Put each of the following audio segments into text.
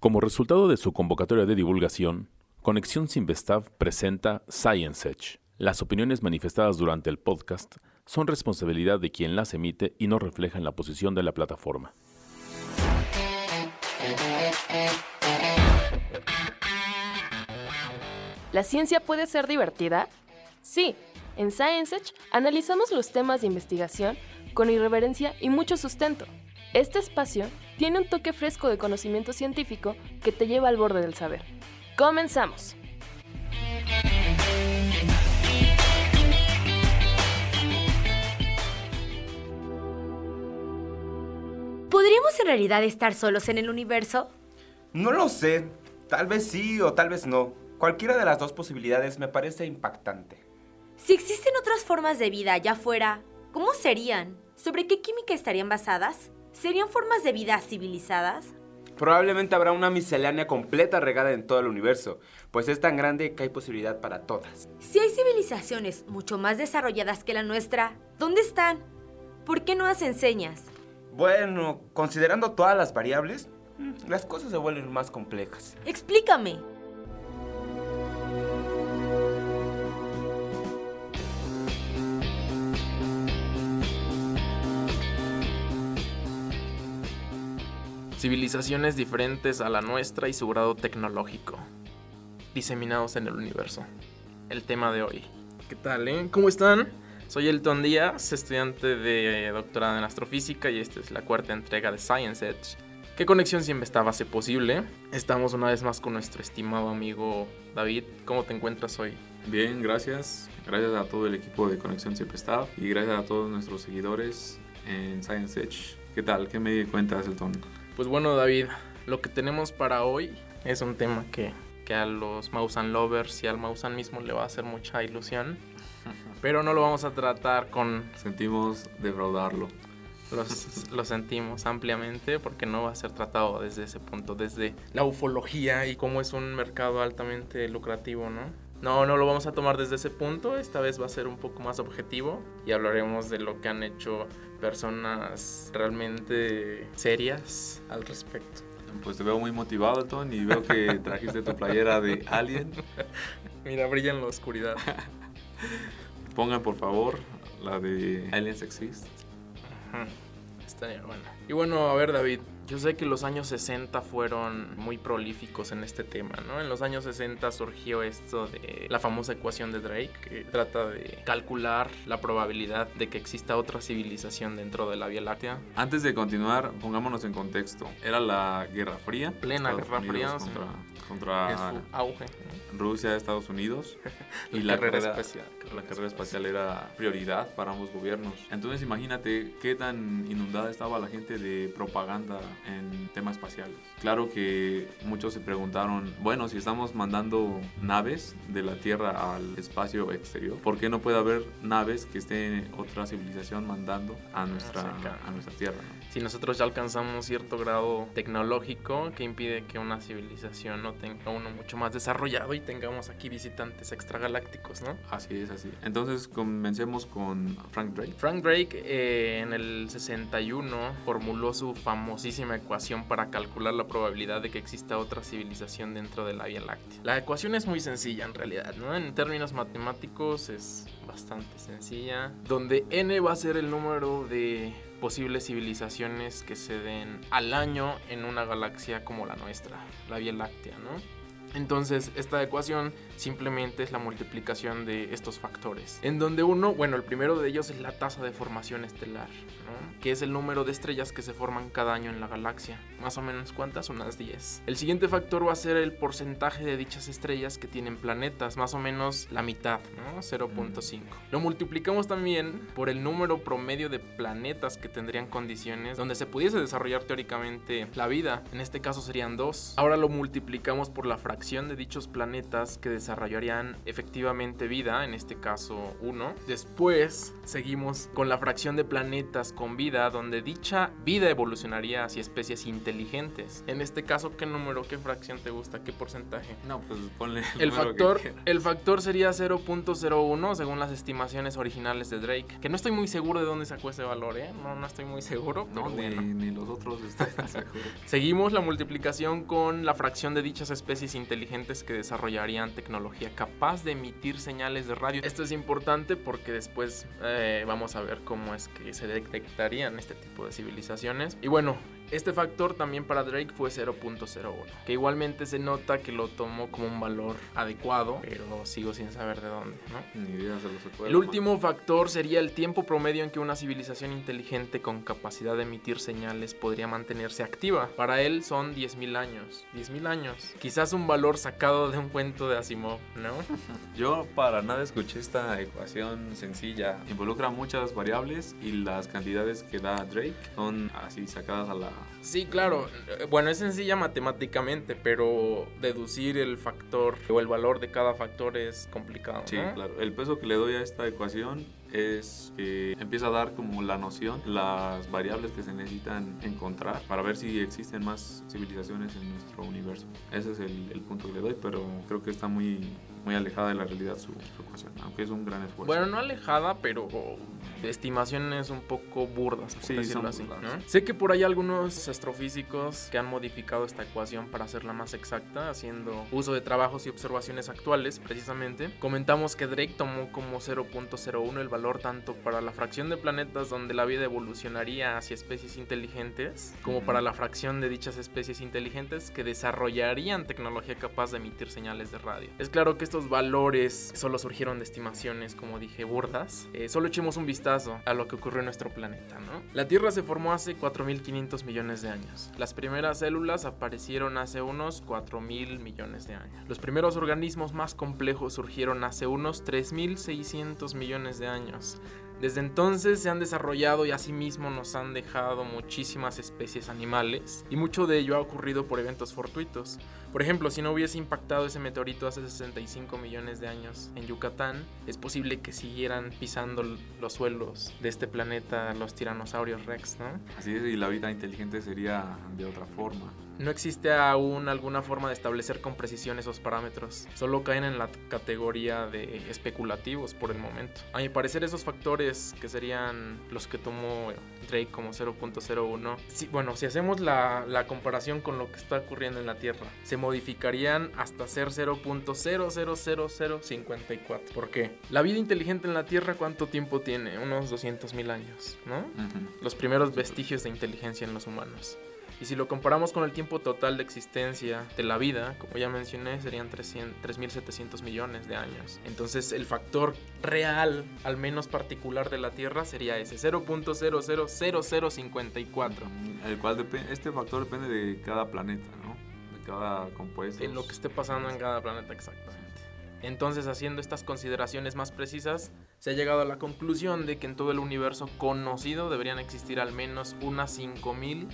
Como resultado de su convocatoria de divulgación, Conexión Sinvestav presenta Science Edge. Las opiniones manifestadas durante el podcast son responsabilidad de quien las emite y no reflejan la posición de la plataforma. ¿La ciencia puede ser divertida? Sí, en Science Edge analizamos los temas de investigación con irreverencia y mucho sustento. Este espacio tiene un toque fresco de conocimiento científico que te lleva al borde del saber. Comenzamos. ¿Podríamos en realidad estar solos en el universo? No lo sé. Tal vez sí o tal vez no. Cualquiera de las dos posibilidades me parece impactante. Si existen otras formas de vida allá afuera, ¿cómo serían? ¿Sobre qué química estarían basadas? ¿Serían formas de vida civilizadas? Probablemente habrá una miscelánea completa regada en todo el universo, pues es tan grande que hay posibilidad para todas. Si hay civilizaciones mucho más desarrolladas que la nuestra, ¿dónde están? ¿Por qué no hacen señas? Bueno, considerando todas las variables, mm, las cosas se vuelven más complejas. Explícame. Civilizaciones diferentes a la nuestra y su grado tecnológico, diseminados en el universo. El tema de hoy. ¿Qué tal, eh? ¿Cómo están? Soy Elton Díaz, estudiante de doctorado en astrofísica y esta es la cuarta entrega de Science Edge. ¿Qué conexión siempre estaba hace posible? Estamos una vez más con nuestro estimado amigo David. ¿Cómo te encuentras hoy? Bien, gracias. Gracias a todo el equipo de Conexión Siempre Está y gracias a todos nuestros seguidores en Science Edge. ¿Qué tal? ¿Qué me cuentas, Elton? Pues bueno, David, lo que tenemos para hoy es un tema que, que a los Mausan lovers y al Mausan mismo le va a hacer mucha ilusión. Pero no lo vamos a tratar con... Sentimos defraudarlo. Los, lo sentimos ampliamente porque no va a ser tratado desde ese punto, desde la ufología y cómo es un mercado altamente lucrativo, ¿no? No, no lo vamos a tomar desde ese punto, esta vez va a ser un poco más objetivo y hablaremos de lo que han hecho personas realmente serias al respecto. Pues te veo muy motivado, Ton, y veo que trajiste tu playera de Alien. Mira, brilla en la oscuridad. Pongan por favor la de Aliens Exist. Ajá. Estaría buena. Y bueno, a ver, David, yo sé que los años 60 fueron muy prolíficos en este tema, ¿no? En los años 60 surgió esto de la famosa ecuación de Drake, que trata de calcular la probabilidad de que exista otra civilización dentro de la Vía Láctea. Antes de continuar, pongámonos en contexto. Era la Guerra Fría. Plena Estados Guerra Unidos Fría, Contra, contra Es su auge. ¿no? Rusia, Estados Unidos. y La la carrera carrera, espacial. la carrera espacial era prioridad para ambos gobiernos. Entonces imagínate qué tan inundada estaba la gente de propaganda en temas espaciales. Claro que muchos se preguntaron, bueno, si estamos mandando naves de la Tierra al espacio exterior, ¿por qué no puede haber naves que esté otra civilización mandando a nuestra, cerca. a nuestra Tierra? ¿no? Si nosotros ya alcanzamos cierto grado tecnológico que impide que una civilización no tenga uno mucho más desarrollado y tengamos aquí visitantes extragalácticos, ¿no? Así es, así. Entonces comencemos con Frank Drake. Frank Drake eh, en el 61 formuló su famosísima ecuación para calcular la probabilidad de que exista otra civilización dentro de la Vía Láctea. La ecuación es muy sencilla en realidad, ¿no? En términos matemáticos es bastante sencilla, donde n va a ser el número de posibles civilizaciones que se den al año en una galaxia como la nuestra, la Vía Láctea, ¿no? Entonces, esta ecuación simplemente es la multiplicación de estos factores. En donde uno, bueno, el primero de ellos es la tasa de formación estelar, ¿no? que es el número de estrellas que se forman cada año en la galaxia. Más o menos, ¿cuántas? Unas 10. El siguiente factor va a ser el porcentaje de dichas estrellas que tienen planetas, más o menos la mitad, ¿no? 0.5. Lo multiplicamos también por el número promedio de planetas que tendrían condiciones donde se pudiese desarrollar teóricamente la vida. En este caso serían dos. Ahora lo multiplicamos por la fracción fracción de dichos planetas que desarrollarían efectivamente vida, en este caso uno. Después seguimos con la fracción de planetas con vida, donde dicha vida evolucionaría hacia especies inteligentes. En este caso, ¿qué número, qué fracción te gusta, qué porcentaje? No, pues ponle El que factor, el factor sería 0.01 según las estimaciones originales de Drake. Que no estoy muy seguro de dónde sacó ese valor, ¿eh? No, no estoy muy seguro. No, pero ni, bueno. ni los otros están seguros. Seguimos la multiplicación con la fracción de dichas especies inteligentes que desarrollarían tecnología capaz de emitir señales de radio. Esto es importante porque después eh, vamos a ver cómo es que se detectarían este tipo de civilizaciones. Y bueno, este factor también para Drake fue 0.01, que igualmente se nota que lo tomó como un valor adecuado, pero sigo sin saber de dónde, ¿no? Ni idea se lo sacó de El último factor sería el tiempo promedio en que una civilización inteligente con capacidad de emitir señales podría mantenerse activa. Para él son 10.000 años. 10.000 años. Quizás un valor sacado de un cuento de Asimov, ¿no? Yo para nada escuché esta ecuación sencilla. Involucra muchas variables y las cantidades que da Drake son así sacadas a la... Sí, claro. Eh, Bueno, es sencilla matemáticamente, pero deducir el factor o el valor de cada factor es complicado. Sí, ¿no? claro. El peso que le doy a esta ecuación es que empieza a dar como la noción, las variables que se necesitan encontrar para ver si existen más civilizaciones en nuestro universo. Ese es el, el punto que le doy, pero creo que está muy, muy alejada de la realidad su, su ecuación, aunque es un gran esfuerzo. Bueno, no alejada, pero estimaciones un poco burdas, por Sí, decirlo así. burdas. ¿no? Sé que por ahí algunos astrofísicos que han modificado esta ecuación para hacerla más exacta, haciendo uso de trabajos y observaciones actuales, precisamente. Comentamos que Drake tomó como 0.01 el valor tanto para la fracción de planetas donde la vida evolucionaría hacia especies inteligentes, como para la fracción de dichas especies inteligentes que desarrollarían tecnología capaz de emitir señales de radio. Es claro que estos valores solo surgieron de estimaciones, como dije, burdas. Eh, solo echemos un vistazo a lo que ocurrió en nuestro planeta, ¿no? La Tierra se formó hace 4.500 millones de años. Las primeras células aparecieron hace unos 4.000 millones de años. Los primeros organismos más complejos surgieron hace unos 3.600 millones de años. Desde entonces se han desarrollado y asimismo nos han dejado muchísimas especies animales y mucho de ello ha ocurrido por eventos fortuitos. Por ejemplo, si no hubiese impactado ese meteorito hace 65 millones de años en Yucatán, es posible que siguieran pisando los suelos de este planeta los tiranosaurios rex, ¿no? Así es, y la vida inteligente sería de otra forma. No existe aún alguna forma de establecer con precisión esos parámetros. Solo caen en la categoría de especulativos por el momento. A mi parecer esos factores que serían los que tomó Drake como 0.01, si- bueno, si hacemos la, la comparación con lo que está ocurriendo en la Tierra, se modificarían hasta ser 0.000054. ¿Por qué? La vida inteligente en la Tierra, ¿cuánto tiempo tiene? Unos 200.000 años, ¿no? Ujú. los primeros vestigios de inteligencia en los humanos. Y si lo comparamos con el tiempo total de existencia de la vida, como ya mencioné, serían 300 3.700 millones de años. Entonces el factor real, al menos particular de la Tierra, sería ese 0.000054. El cual depende, este factor depende de cada planeta, ¿no? Cada compuesto. En lo que esté pasando en cada planeta exactamente. Entonces, haciendo estas consideraciones más precisas, se ha llegado a la conclusión de que en todo el universo conocido deberían existir al menos unas 5.000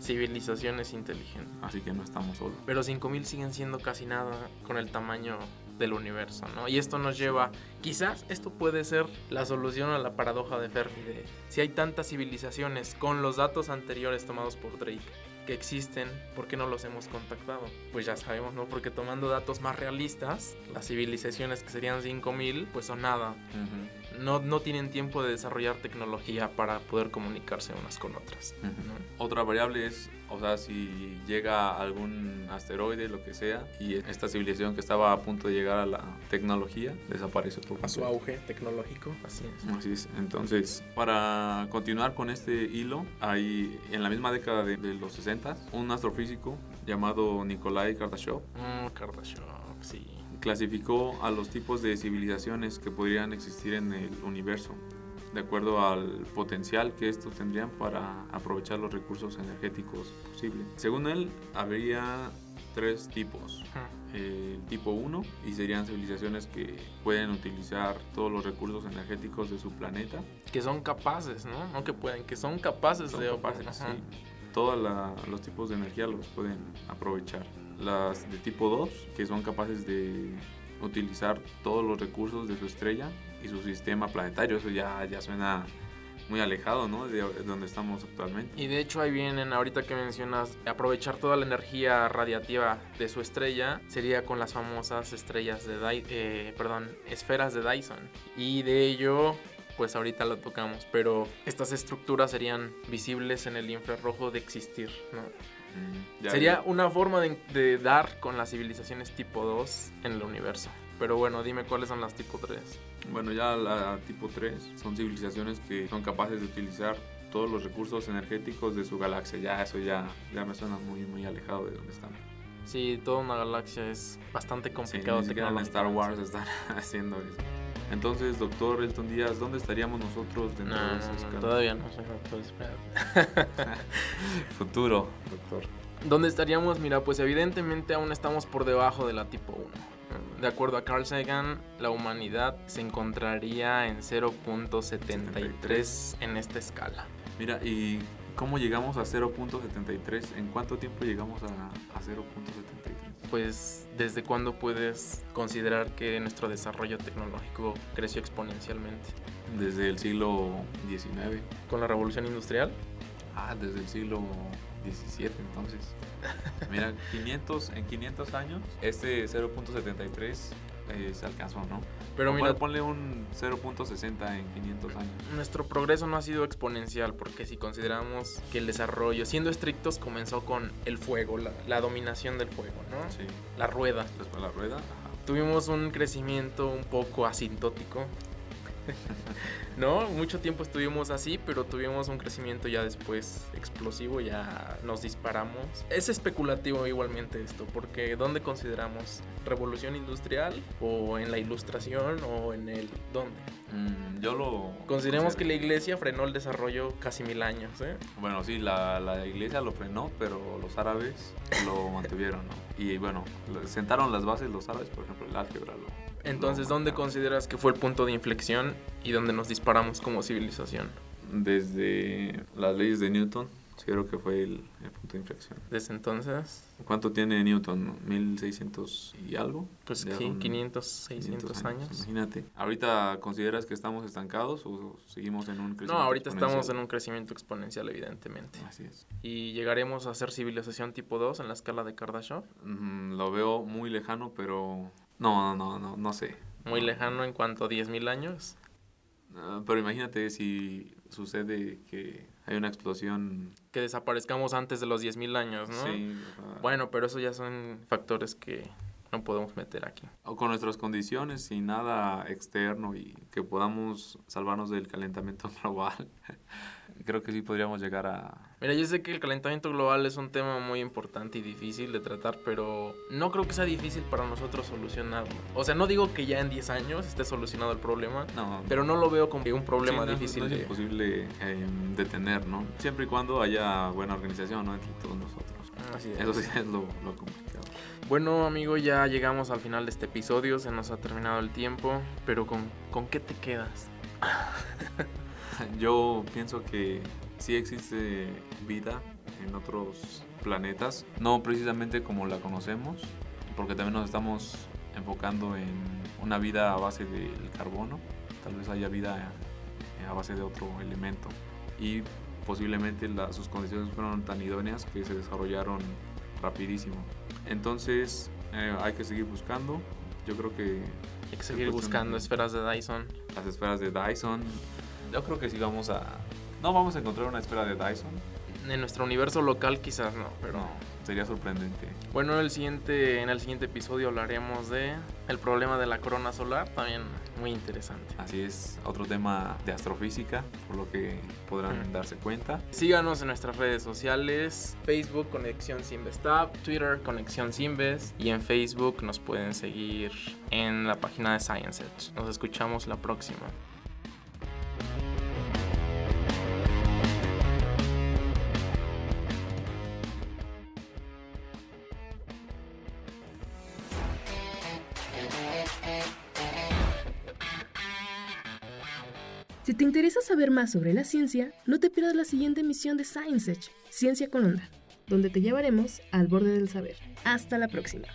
civilizaciones inteligentes. Así que no estamos solos. Pero 5.000 siguen siendo casi nada con el tamaño del universo, ¿no? Y esto nos lleva, quizás esto puede ser la solución a la paradoja de Fermi, de si hay tantas civilizaciones con los datos anteriores tomados por Drake que existen, ¿por qué no los hemos contactado? Pues ya sabemos, ¿no? Porque tomando datos más realistas, las civilizaciones que serían 5.000, pues son nada. No, no tienen tiempo de desarrollar tecnología para poder comunicarse unas con otras. ¿no? Otra variable es, o sea, si llega algún asteroide, lo que sea, y esta civilización que estaba a punto de llegar a la tecnología desaparece por A su completo. auge tecnológico, así es. Así es. Entonces, para continuar con este hilo, hay en la misma década de, de los 60 un astrofísico llamado Nikolai Kardashev Mm, Kardashev, sí. Clasificó a los tipos de civilizaciones que podrían existir en el universo, de acuerdo al potencial que estos tendrían para aprovechar los recursos energéticos posibles. Según él, habría tres tipos. Ujú. El tipo 1, y serían civilizaciones que pueden utilizar todos los recursos energéticos de su planeta. Que son capaces, ¿no? No que pueden, que son capaces Son de capaces, sí. todos los tipos de energía los pueden aprovechar. Las de tipo 2, que son capaces de utilizar todos los recursos de su estrella y su sistema planetario, eso ya, ya suena muy alejado, ¿no? De donde estamos actualmente. Y de hecho ahí vienen, ahorita que mencionas, aprovechar toda la energía radiativa de su estrella sería con las famosas estrellas de eh, perdón, esferas de Dyson. Y de ello, pues ahorita lo tocamos, pero estas estructuras serían visibles en el infrarrojo de existir, ¿no? Sería una forma de, de dar con las civilizaciones tipo 2 en el universo. Pero bueno, dime cuáles son las tipo 3. Bueno, ya la tipo 3 son civilizaciones que son capaces de utilizar todos los recursos energéticos de su galaxia. Ya eso ya, ya me suena muy, muy alejado de donde están. Sí, toda una galaxia es bastante complicado. Sí, en Star Wars están haciendo eso. Entonces, doctor Elton Díaz, ¿dónde estaríamos nosotros dentro de esa escala? Todavía no soy doctor, Futuro, doctor. ¿Dónde estaríamos? Mira, pues evidentemente aún estamos por debajo de la tipo 1 de acuerdo a Carl Sagan, la humanidad se encontraría en 0.73 en esta escala. Mira, ¿y cómo llegamos a 0.73? ¿En cuánto tiempo llegamos a, a 0.73? Pues, ¿desde cuándo puedes considerar que nuestro desarrollo tecnológico creció exponencialmente? Desde el siglo XIX. ¿Con la revolución industrial? Ah, desde el siglo 17 entonces. Mira, 500, en 500 años, este 0.73 eh, se alcanzó, ¿no? Pero mira, ponle un 0.60 en 500 años. Nuestro progreso no ha sido exponencial porque si consideramos que el desarrollo, siendo estrictos, comenzó con el fuego, la, dominación del fuego, ¿no? Sí. La rueda. Después la rueda. Tuvimos un crecimiento un poco asintótico ¿No? Mucho tiempo estuvimos así, pero tuvimos un crecimiento ya después explosivo, ya nos disparamos. Es especulativo igualmente esto, porque ¿dónde consideramos? ¿Revolución industrial? ¿O en la ilustración? ¿O en el dónde? Mm, yo lo... Consideremos que la iglesia frenó el desarrollo casi mil años, ¿eh? Bueno, sí, la, la iglesia lo frenó, pero los árabes lo mantuvieron, ¿no? Y bueno, sentaron las bases los árabes, por ejemplo, el álgebra lo entonces, ¿dónde consideras que fue el punto de inflexión y dónde nos disparamos como civilización? Desde las leyes de Newton, creo que fue el, punto de inflexión. ¿Desde entonces? ¿Cuánto tiene Newton? ¿1600 y algo? Pues sí, 500, 600 años. Imagínate. ¿Ahorita consideras que estamos estancados o seguimos en un crecimiento No, ahorita estamos en un crecimiento exponencial, evidentemente. Así es. ¿Y llegaremos a ser civilización tipo 2 en la escala de Kardashev? Mm, lo veo muy lejano, pero no, no, no, no sé. Muy lejano en cuanto a 10.000 años. Ah, pero imagínate si sucede que hay una explosión. Que desaparezcamos antes de los 10.000 años, ¿no? Sí. Bueno, pero eso ya son factores que no podemos meter aquí. O con nuestras condiciones, sin nada externo y que podamos salvarnos del calentamiento global creo que sí podríamos llegar a... Mira, yo sé que el calentamiento global es un tema muy importante y difícil de tratar, pero no creo que sea difícil para nosotros solucionarlo. O sea, no digo que ya en 10 años esté solucionado el problema, no, pero no lo veo como un problema difícil. No es imposible eh, detener, ¿no? Siempre y cuando haya buena organización, ¿no? Entre todos nosotros. Así es. Eso sí es lo, lo complicado. Bueno, amigo, ya llegamos al final de este episodio, se nos ha terminado el tiempo, pero ¿con, con qué te quedas? Yo pienso que sí existe vida en otros planetas, no precisamente como la conocemos, porque también nos estamos enfocando en una vida a base del carbono, tal vez haya vida a base de otro elemento y posiblemente sus condiciones fueron tan idóneas que se desarrollaron rapidísimo. Entonces eh, hay que seguir buscando, yo creo que... Hay que seguir buscando esferas de Dyson. Las esferas de Dyson, yo creo que sí vamos a... No vamos a encontrar una esfera de Dyson. En nuestro universo local quizás no, pero... No, sería sorprendente. Bueno, el siguiente, en el siguiente episodio hablaremos de el problema de la corona solar, también muy interesante. Así es, otro tema de astrofísica, por lo que podrán darse cuenta. Síganos en nuestras redes sociales, Facebook Conexión Sinvestab, Twitter Conexión Sinves y en Facebook nos pueden seguir en la página de Science Edge. Nos escuchamos la próxima. Si te interesa saber más sobre la ciencia, no te pierdas la siguiente emisión de Science Edge, Ciencia con Onda, donde te llevaremos al borde del saber. Hasta la próxima.